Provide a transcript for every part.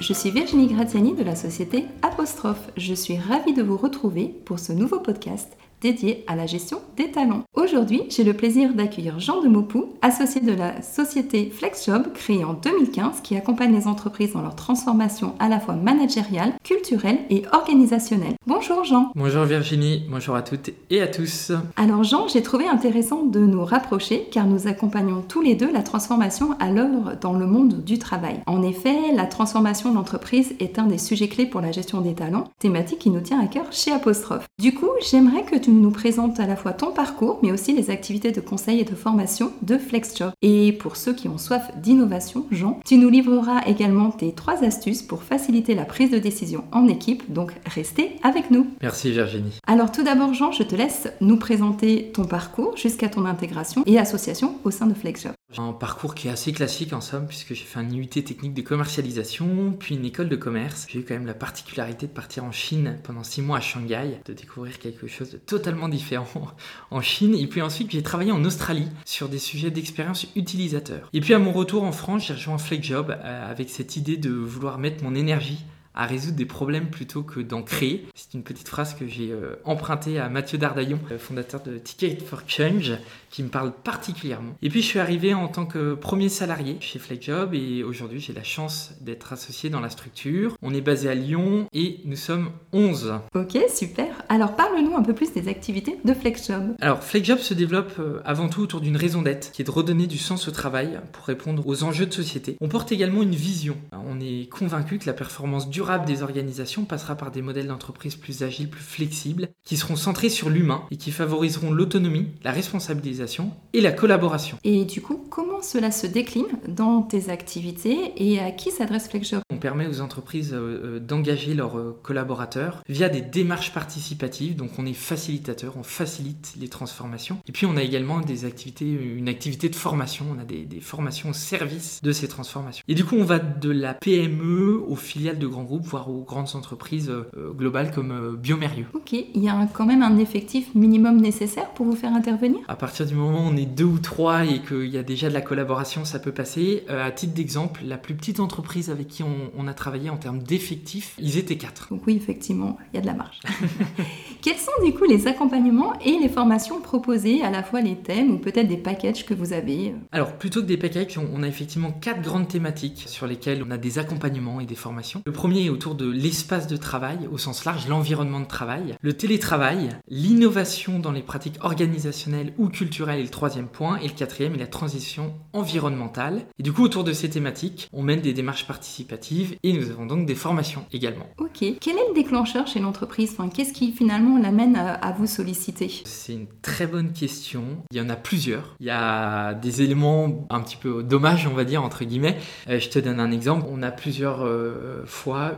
je suis Virginie Graziani de la société Apostrophe. Je suis ravie de vous retrouver pour ce nouveau podcast dédié à la gestion des talents. Aujourd'hui, j'ai le plaisir d'accueillir Jean de Maupou, associé de la société FlexJob, créée en 2015, qui accompagne les entreprises dans leur transformation à la fois managériale, culturelle et organisationnelle. Bonjour Jean. Bonjour Virginie, bonjour à toutes et à tous. Alors Jean, j'ai trouvé intéressant de nous rapprocher car nous accompagnons tous les deux la transformation à l'œuvre dans le monde du travail. En effet, la transformation de l'entreprise est un des sujets clés pour la gestion des talents, thématique qui nous tient à cœur chez Apostrophe. Du coup, j'aimerais que tu nous présentes à la fois ton parcours, mais aussi les activités de conseil et de formation de FlexJob. Et pour ceux qui ont soif d'innovation, Jean, tu nous livreras également tes trois astuces pour faciliter la prise de décision en équipe, donc restez avec nous. Merci Virginie. Alors tout d'abord, Jean, je te laisse nous présenter ton parcours jusqu'à ton intégration et association au sein de FlexJob. Un parcours qui est assez classique en somme, puisque j'ai fait un IUT technique de commercialisation, puis une école de commerce. J'ai eu quand même la particularité de partir en Chine pendant six mois à Shanghai, de découvrir quelque chose de totalement différent en Chine. Et puis ensuite, j'ai travaillé en Australie sur des sujets d'expérience utilisateur. Et puis à mon retour en France, j'ai rejoint FlexJob euh, avec cette idée de vouloir mettre mon énergie à résoudre des problèmes plutôt que d'en créer. C'est une petite phrase que j'ai euh, empruntée à Mathieu Dardaillon, fondateur de Ticket for Change, qui me parle particulièrement. Et puis je suis arrivé en tant que premier salarié chez FlexJob et aujourd'hui j'ai la chance d'être associé dans la structure. On est basé à Lyon et nous sommes 11. Ok, super. Alors parle-nous un peu plus des activités de FlexJob. Alors FlexJob se développe euh, avant tout autour d'une raison d'être qui est de redonner du sens au travail pour répondre aux enjeux de société. On porte également une vision. On est convaincu que la performance durable des organisations passera par des modèles d'entreprise plus agiles, plus flexibles, qui seront centrés sur l'humain et qui favoriseront l'autonomie, la responsabilisation et la collaboration. Et du coup, comment cela se décline dans tes activités et à qui s'adresse FlexJob? On permet aux entreprises euh, euh, d'engager leurs euh, collaborateurs via des démarches participatives, donc on est facilitateur, on facilite les transformations. Et puis on a également des activités, une activité de formation, on a des, des formations au service de ces transformations. Et du coup, on va de la PME aux filiales de grands groupes voire aux grandes entreprises euh, globales comme euh, Biomérieux. Ok, il y a quand même un effectif minimum nécessaire pour vous faire intervenir? À partir du moment où on est deux ou trois et qu'il y a déjà de la collaboration, ça peut passer. Euh, à titre d'exemple, la plus petite entreprise avec qui on, a travaillé en termes d'effectifs, ils étaient quatre. Donc oui, effectivement, il y a de la marge. Quels sont du coup les accompagnements et les formations proposées, à la fois les thèmes ou peut-être des packages que vous avez Alors, plutôt que des packages, on a effectivement quatre grandes thématiques sur lesquelles on a des accompagnements et des formations. Le premier autour de l'espace de travail au sens large, l'environnement de travail, le télétravail, l'innovation dans les pratiques organisationnelles ou culturelles est le troisième point, et le quatrième est la transition environnementale. Et du coup, autour de ces thématiques, on mène des démarches participatives et nous avons donc des formations également. Ok. Quel est le déclencheur chez l'entreprise? Enfin, Qu'est-ce qui finalement l'amène à, vous solliciter? C'est une très bonne question. Il y en a plusieurs. Il y a des éléments un petit peu dommages, on va dire, entre guillemets. Euh, je te donne un exemple. On a plusieurs euh,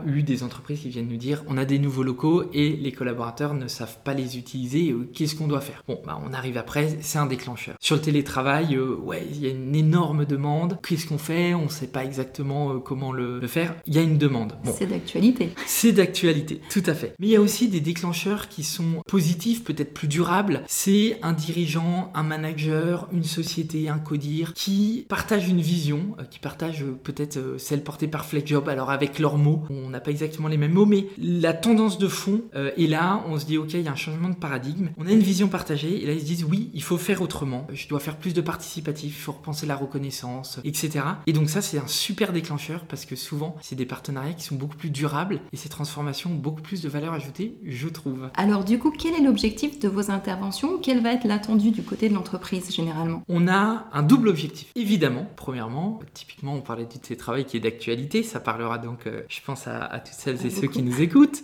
eu des entreprises qui viennent nous dire on a des nouveaux locaux et les collaborateurs ne savent pas les utiliser, euh, qu'est-ce qu'on doit faire? Bon, bah, on arrive après, c'est un déclencheur. Sur le télétravail, euh, ouais, il y a une énorme demande. Qu'est-ce qu'on fait? On ne sait pas exactement euh, comment le, faire. Il y a une demande. C'est d'actualité. C'est d'actualité, tout à fait. Mais il y a aussi des déclencheurs qui sont positifs, peut-être plus durables. C'est un dirigeant, un manager, une société, un codir qui partage une vision, qui partage peut-être celle portée par FlexJob, alors avec leurs mots. On n'a pas exactement les mêmes mots, mais la tendance de fond euh, est là. On se dit, ok, il y a un changement de paradigme. On a une vision partagée, et là ils se disent, oui, il faut faire autrement. Je dois faire plus de participatif, il faut repenser la reconnaissance, etc. Et donc ça, c'est un super déclencheur parce que souvent, c'est des partenariats qui sont beaucoup plus durables et ces transformations ont beaucoup plus de valeur ajoutée, je trouve. Alors du coup, quel est l'objectif de vos interventions? Quel va être l'attendu du côté de l'entreprise généralement? On a un double objectif. Évidemment, premièrement, typiquement, on parlait du télétravail qui est d'actualité. Ça parlera donc, euh, je pense, à, à toutes celles et ceux qui nous écoutent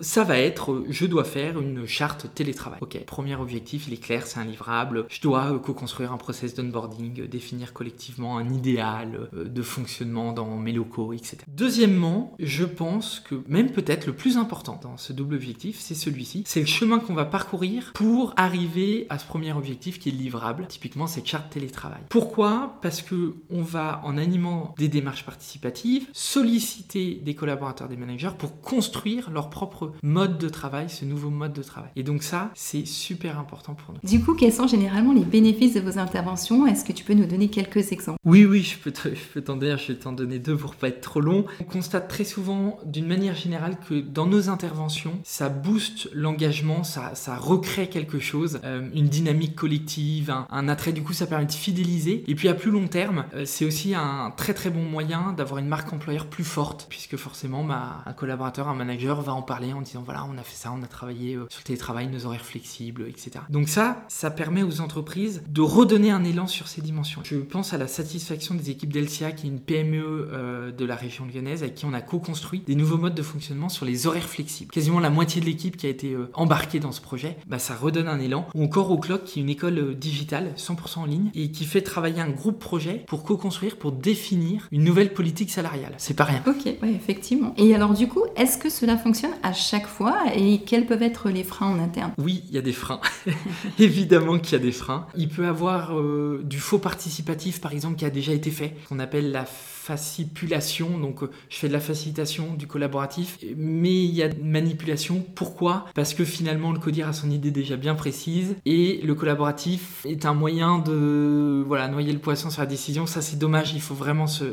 ça va être je dois faire une charte télétravail. Ok, premier objectif, il est clair, c'est un livrable. Je dois euh, co-construire un process d'onboarding, euh, définir collectivement un idéal euh, de fonctionnement dans mes locaux, etc. Deuxièmement, je pense que même peut-être le plus important dans ce double objectif, c'est celui-ci. C'est le chemin qu'on va parcourir pour arriver à ce premier objectif qui est livrable, typiquement cette charte télétravail. Pourquoi? Parce que on va en animant des démarches participatives solliciter des collaborateurs, des managers pour construire leur propre mode de travail, ce nouveau mode de travail. Et donc ça, c'est super important pour nous. Du coup, quels sont généralement les bénéfices de vos interventions? Est-ce que tu peux nous donner quelques exemples? Oui, oui, je peux, t'en dire, je vais t'en donner deux pour pas être trop long. On constate très souvent, d'une manière générale, que dans nos interventions, ça booste l'engagement, ça, ça recrée quelque chose, euh, une dynamique collective, un, attrait. Du coup, ça permet de fidéliser. Et puis à plus long terme, euh, c'est aussi un très très bon moyen d'avoir une marque employeur plus forte, puisque forcément, un collaborateur, un manager va en parler en disant voilà, on a fait ça, on a travaillé euh, sur le télétravail, nos horaires flexibles, etc. Donc ça, ça permet aux entreprises de redonner un élan sur ces dimensions. Je pense à la satisfaction des équipes d'Elsia, qui est une PME euh, de la région lyonnaise, avec qui on a co-construit des nouveaux modes de fonctionnement sur les horaires flexibles. Quasiment la moitié de l'équipe qui a été euh, embarquée dans ce projet, bah, ça redonne un élan. Ou encore au Clock, qui est une école digitale, 100% en ligne, et qui fait travailler un groupe projet pour co-construire, pour définir une nouvelle politique salariale. C'est pas rien. Ok, oui, effectivement. Et alors du coup, est-ce que cela fonctionne à chaque fois et quels peuvent être les freins en interne? Oui, il y a des freins. Évidemment qu'il y a des freins. Il peut avoir euh, du faux participatif, par exemple, qui a déjà été fait, qu'on appelle la facilipulation, donc euh, je fais de la facilitation, du collaboratif, mais il y a manipulation. Pourquoi? Parce que finalement le codir a son idée déjà bien précise et le collaboratif est un moyen de voilà noyer le poisson sur la décision. Ça c'est dommage, il faut vraiment se,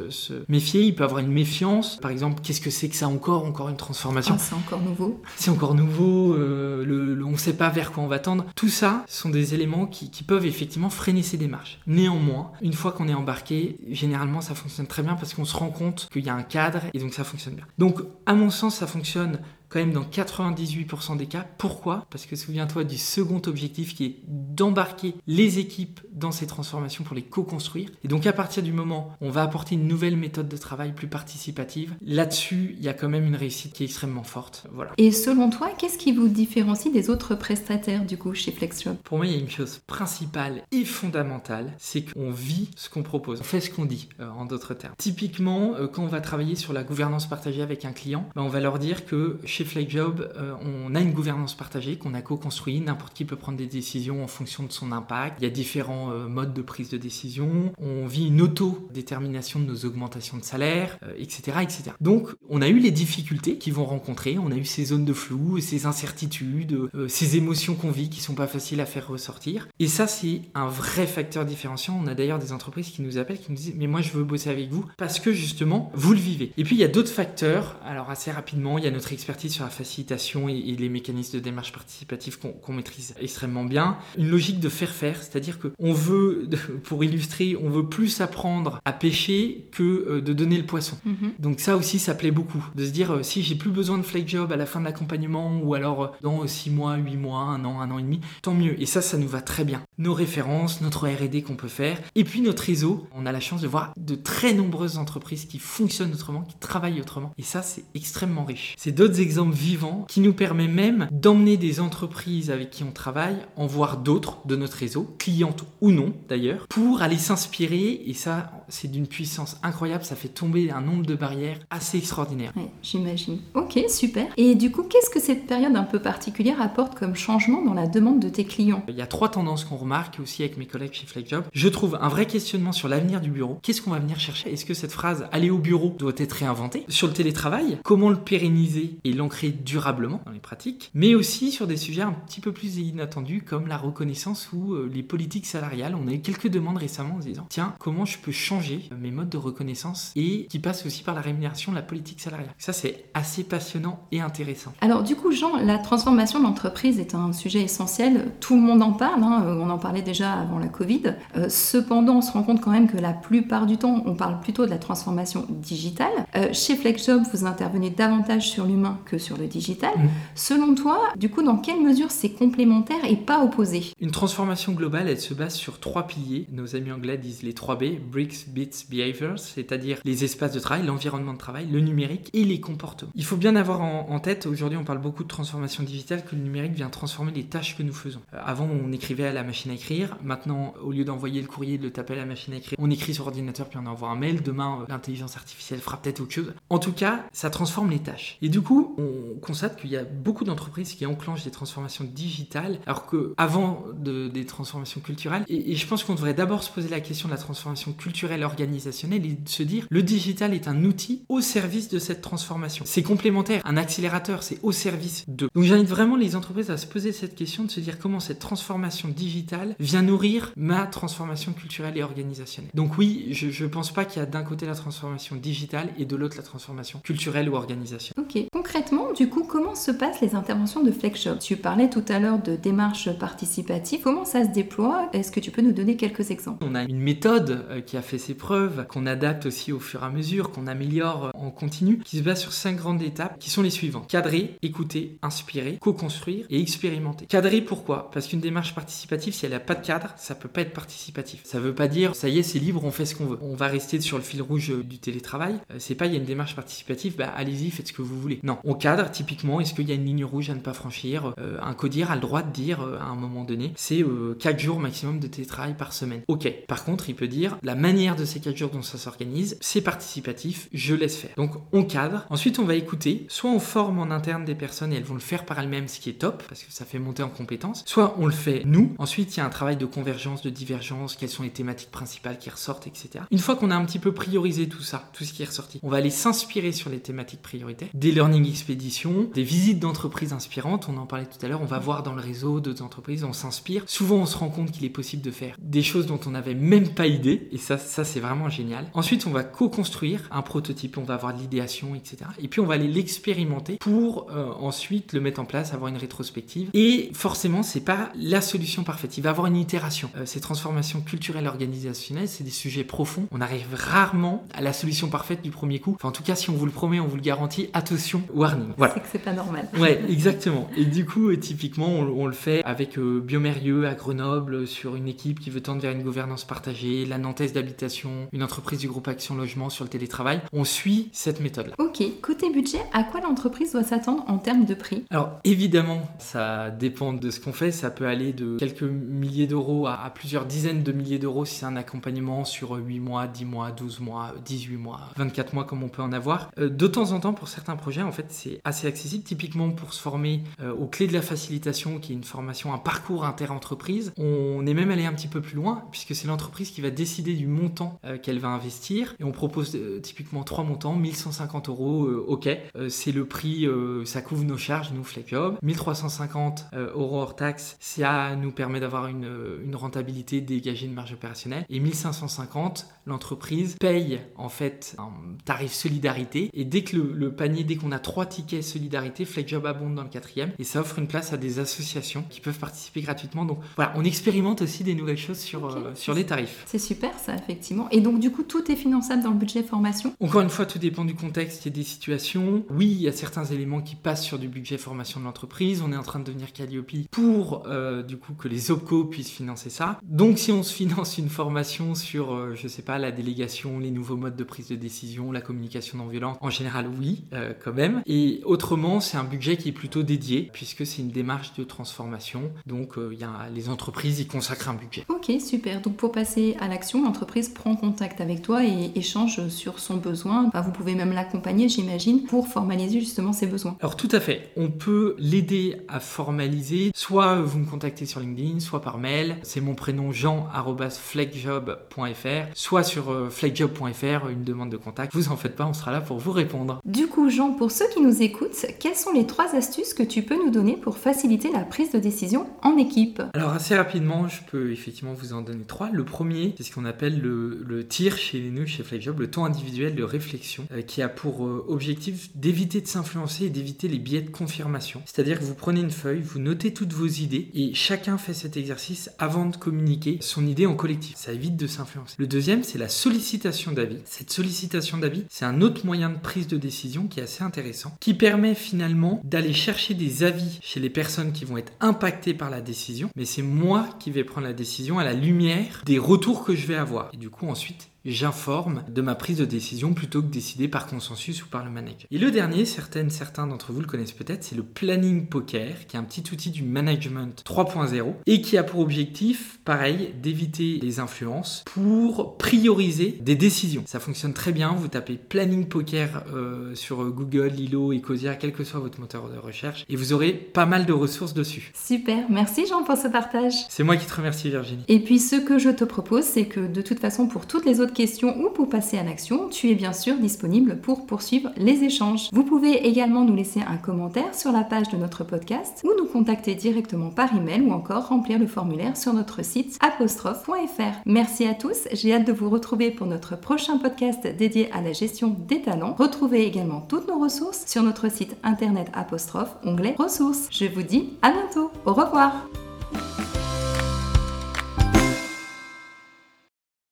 méfier. Il peut avoir une méfiance. Par exemple, qu'est-ce que c'est que ça encore? Encore une transformation. Ah, c'est encore nouveau. C'est encore nouveau. Euh, le, on ne sait pas vers quoi on va tendre. Tout ça sont des éléments qui, qui peuvent effectivement freiner ces démarches. Néanmoins, une fois qu'on est embarqué, généralement ça fonctionne très bien parce qu'on se rend compte qu'il y a un cadre et donc ça fonctionne bien. Donc à mon sens ça fonctionne quand même dans 98% des cas. Pourquoi? Parce que souviens-toi du second objectif qui est d'embarquer les équipes dans ces transformations pour les co-construire. Et donc à partir du moment où on va apporter une nouvelle méthode de travail plus participative, là-dessus, il y a quand même une réussite qui est extrêmement forte. Voilà. Et selon toi, qu'est-ce qui vous différencie des autres prestataires du coup chez FlexJob Pour moi, il y a une chose principale et fondamentale, c'est qu'on vit ce qu'on propose, on fait ce qu'on dit, euh, en d'autres termes. Typiquement, euh, quand on va travailler sur la gouvernance partagée avec un client, ben, on va leur dire que chez chez Job, euh, on a une gouvernance partagée qu'on a co-construit. N'importe qui peut prendre des décisions en fonction de son impact. Il y a différents euh, modes de prise de décision. On vit une auto-détermination de nos augmentations de salaire, etc., euh, etc. Donc, on a eu les difficultés qu'ils vont rencontrer. On a eu ces zones de flou, ces incertitudes, ces émotions qu'on vit qui sont pas faciles à faire ressortir. Et ça, c'est un vrai facteur différenciant. On a d'ailleurs des entreprises qui nous appellent, qui nous disent, mais moi, je veux bosser avec vous parce que justement, vous le vivez. Et puis, il y a d'autres facteurs. Alors, assez rapidement, il y a notre expertise sur la facilitation et, les mécanismes de démarche participative qu'on maîtrise extrêmement bien. Une logique de faire-faire, c'est-à-dire qu'on veut, pour illustrer, on veut plus apprendre à pêcher que euh, de donner le poisson. Mhm. Donc ça aussi, ça plaît beaucoup. De se dire, euh, si j'ai plus besoin de flake job à la fin de l'accompagnement ou alors euh, dans 6 mois, 8 mois, 1 an, 1 an et demi, tant mieux. Et ça, ça nous va très bien. Nos références, notre R&D qu'on peut faire, et puis notre réseau. On a la chance de voir de très nombreuses entreprises qui fonctionnent autrement, qui travaillent autrement. Et ça, c'est extrêmement riche. C'est d'autres exemples vivant qui nous permet même d'emmener des entreprises avec qui on travaille en voir d'autres de notre réseau, clientes ou non d'ailleurs, pour aller s'inspirer et ça c'est d'une puissance incroyable, ça fait tomber un nombre de barrières assez extraordinaire. J'imagine. Ok, super. Et du coup, qu'est-ce que cette période un peu particulière apporte comme changement dans la demande de tes clients? Il y a trois tendances qu'on remarque aussi avec mes collègues chez FlexJob. Je trouve un vrai questionnement sur l'avenir du bureau. Qu'est-ce qu'on va venir chercher? Est-ce que cette phrase aller au bureau doit être réinventée? Sur le télétravail, comment le pérenniser et l'ancrer durablement dans les pratiques, mais aussi sur des sujets un petit peu plus inattendus comme la reconnaissance ou euh, les politiques salariales. On a eu quelques demandes récemment en disant tiens, comment je peux changer mes modes de reconnaissance et qui passent aussi par la rémunération de la politique salariale. Ça, c'est assez passionnant et intéressant. Alors, du coup, Jean, la transformation d'entreprise est un sujet essentiel. Tout le monde en parle. Hein. On en parlait déjà avant la Covid. Euh, cependant, on se rend compte quand même que la plupart du temps, on parle plutôt de la transformation digitale. Euh, chez FlexJob, vous intervenez davantage sur l'humain que sur le digital. Mm. Selon toi, du coup, dans quelle mesure c'est complémentaire et pas opposé? Une transformation globale, elle se base sur trois piliers. Nos amis anglais disent les 3 B, Bricks, Bits, Behaviors, c'est-à-dire les espaces de travail, l'environnement de travail, le numérique et les comportements. Il faut bien avoir en, tête, aujourd'hui on parle beaucoup de transformation digitale, que le numérique vient transformer les tâches que nous faisons. Euh, avant, on écrivait à la machine à écrire. Maintenant, au lieu d'envoyer le courrier, de le taper à la machine à écrire, on écrit sur ordinateur puis on envoie un mail. Demain, euh, l'intelligence artificielle fera peut-être autre chose. En tout cas, ça transforme les tâches. Et du coup, on constate qu'il y a beaucoup d'entreprises qui enclenchent des transformations digitales, alors que avant de, des transformations culturelles, et, et je pense qu'on devrait d'abord se poser la question de la transformation culturelle organisationnelle et de se dire le digital est un outil au service de cette transformation. C'est complémentaire, un accélérateur, c'est au service de. Donc j'invite vraiment les entreprises à se poser cette question de se dire comment cette transformation digitale vient nourrir ma transformation culturelle et organisationnelle. Donc oui, je ne pense pas qu'il y a d'un côté la transformation digitale et de l'autre la transformation culturelle ou organisationnelle. Ok. Concrètement, du coup, comment se passent les interventions de FlexJob Tu parlais tout à l'heure de démarche participative. Comment ça se déploie? Est-ce que tu peux nous donner quelques exemples? On a une méthode euh, qui a fait ses preuves, qu'on adapte aussi au fur et à mesure, qu'on améliore en continu, qui se base sur cinq grandes étapes qui sont les suivantes. Cadrer, écouter, inspirer, co-construire et expérimenter. Cadrer pourquoi? Parce qu'une démarche participative, si elle n'a pas de cadre, ça peut pas être participatif. Ça veut pas dire ça y est, c'est libre, on fait ce qu'on veut. On va rester sur le fil rouge euh, du télétravail. Euh, c'est pas il y a une démarche participative, bah allez-y, faites ce que vous voulez. Non, on cadre typiquement, est-ce qu'il y a une ligne rouge à ne pas franchir euh, Un codir a le droit de dire à un moment donné, c'est 4 jours maximum de télétravail par semaine. Ok. Par contre, il peut dire la manière de ces 4 jours dont ça s'organise, c'est participatif, je laisse faire. Donc on cadre. Ensuite, on va écouter. Soit on forme en interne des personnes et elles vont le faire par elles-mêmes, ce qui est top parce que ça fait monter en compétences. Soit on le fait nous. Ensuite, il y a un travail de convergence, de divergence, quelles sont les thématiques principales qui ressortent, etc. Une fois qu'on a un petit peu priorisé tout ça, tout ce qui est ressorti, on va aller s'inspirer sur les thématiques prioritaires, des learning des visites d'entreprises inspirantes. On en parlait tout à l'heure. On va voir dans le réseau d'autres entreprises, on s'inspire. Souvent, on se rend compte qu'il est possible de faire des choses dont on n'avait même pas idée. Et ça, ça c'est vraiment génial. Ensuite, on va co-construire un prototype. On va avoir de l'idéation, etc. Et puis, on va aller l'expérimenter pour euh, ensuite le mettre en place, avoir une rétrospective. Et forcément, c'est pas la solution parfaite. Il va avoir une itération. Euh, ces transformations culturelles organisationnelles, c'est des sujets profonds. On arrive rarement à la solution parfaite du premier coup. Enfin, en tout cas, si on vous le promet, on vous le garantit. Attention, warning. Voilà. C'est que c'est pas normal. Ouais, exactement. Et du coup, euh, typiquement, on, le fait avec Biomérieux à Grenoble sur une équipe qui veut tendre vers une gouvernance partagée, la Nantaise d'habitation, une entreprise du groupe Action Logement sur le télétravail. On suit cette méthode-là. Ok. Côté budget, à quoi l'entreprise doit s'attendre en termes de prix? Alors, évidemment, ça dépend de ce qu'on fait. Ça peut aller de quelques milliers d'euros à, plusieurs dizaines de milliers d'euros si c'est un accompagnement sur 8 mois, 10 mois, 12 mois, 18 mois, 24 mois comme on peut en avoir. Euh, de temps en temps, pour certains projets, en fait, c'est assez accessible. Typiquement, pour se former euh, aux clés de la facilitation, qui est une formation, un parcours inter-entreprise, on est même allé un petit peu plus loin, puisque c'est l'entreprise qui va décider du montant euh, qu'elle va investir. Et on propose typiquement trois montants, 1150 euros, ok. c'est le prix, ça couvre nos charges, nous, Fleckjob. 1350 euros hors taxe, ça nous permet d'avoir une, une rentabilité dégagée de marge opérationnelle. Et 1550, l'entreprise paye en fait un tarif solidarité. Et dès que le, panier, dès qu'on a trois tickets solidarité, Fleckjob abonde dans le quatrième. Et ça offre une place à des associations qui peuvent participer gratuitement. Donc voilà, on expérimente aussi des nouvelles choses sur, euh, sur les tarifs. C'est super ça, effectivement. Et donc du coup, tout est finançable dans le budget formation? Encore une fois, tout dépend du contexte et des situations. Oui, il y a certains éléments qui passent sur du budget formation de l'entreprise. On est en train de devenir Calliope pour euh, du coup que les OPCO puissent financer ça. Donc si on se finance une formation sur, euh, je sais pas, la délégation, les nouveaux modes de prise de décision, la communication non violente, en général oui, euh, quand même. Et autrement, c'est un budget qui est plutôt dédié puisque c'est une démarche de transformation. Donc il y a, les entreprises y consacrent un budget. Ok, super. Donc pour passer à l'action, l'entreprise prend contact avec toi et échange sur son besoin. vous pouvez même l'accompagner, j'imagine, pour formaliser justement ses besoins. Alors tout à fait. On peut l'aider à formaliser. Soit vous me contactez sur LinkedIn, soit par mail. C'est mon prénom jean.fleckjob.fr, soit sur euh, fleckjob.fr, une demande de contact. Vous en faites pas, on sera là pour vous répondre. Du coup, Jean, pour ceux qui nous écoutent, quelles sont les trois astuces que tu peux nous donner pour faciliter la prise de décision en équipe? Alors assez rapidement, je peux effectivement vous en donner trois. Le premier, c'est ce qu'on appelle le, tir chez nous, chez Fleckjob, le temps individuel de réflexion, euh, qui a pour euh, objectif d'éviter de s'influencer et d'éviter les biais de confirmation. C'est-à-dire que vous prenez une feuille, vous notez toutes vos idées et chacun fait cet exercice avant de communiquer son idée en collectif. Ça évite de s'influencer. Le deuxième, c'est la sollicitation d'avis. Cette sollicitation d'avis, c'est un autre moyen de prise de décision qui est assez intéressant, qui permet finalement d'aller chercher des avis chez les personnes qui vont être impactées par la décision, mais c'est moi qui vais prendre la décision à la lumière des retours que je vais avoir. Et du coup, ensuite, j'informe de ma prise de décision plutôt que décider par consensus ou par le manager. Et le dernier, certaines, certains d'entre vous le connaissent peut-être, c'est le Planning Poker, qui est un petit outil du management 3.0 et qui a pour objectif, pareil, d'éviter les influences pour prioriser des décisions. Ça fonctionne très bien, vous tapez Planning Poker euh, sur Google, Lilo, Ecosia, quel que soit votre moteur de recherche, et vous aurez pas mal de ressources dessus. Super, merci Jean pour ce partage. C'est moi qui te remercie Virginie. Et puis ce que je te propose, c'est que de toute façon, pour toutes les autres questions ou pour passer à l'action, tu es bien sûr disponible pour poursuivre les échanges. Vous pouvez également nous laisser un commentaire sur la page de notre podcast ou nous contacter directement par email ou encore remplir le formulaire sur notre site apostrophe.fr. Merci à tous, j'ai hâte de vous retrouver pour notre prochain podcast dédié à la gestion des talents. Retrouvez également toutes nos ressources sur notre site internet apostrophe, onglet ressources. Je vous dis à bientôt, au revoir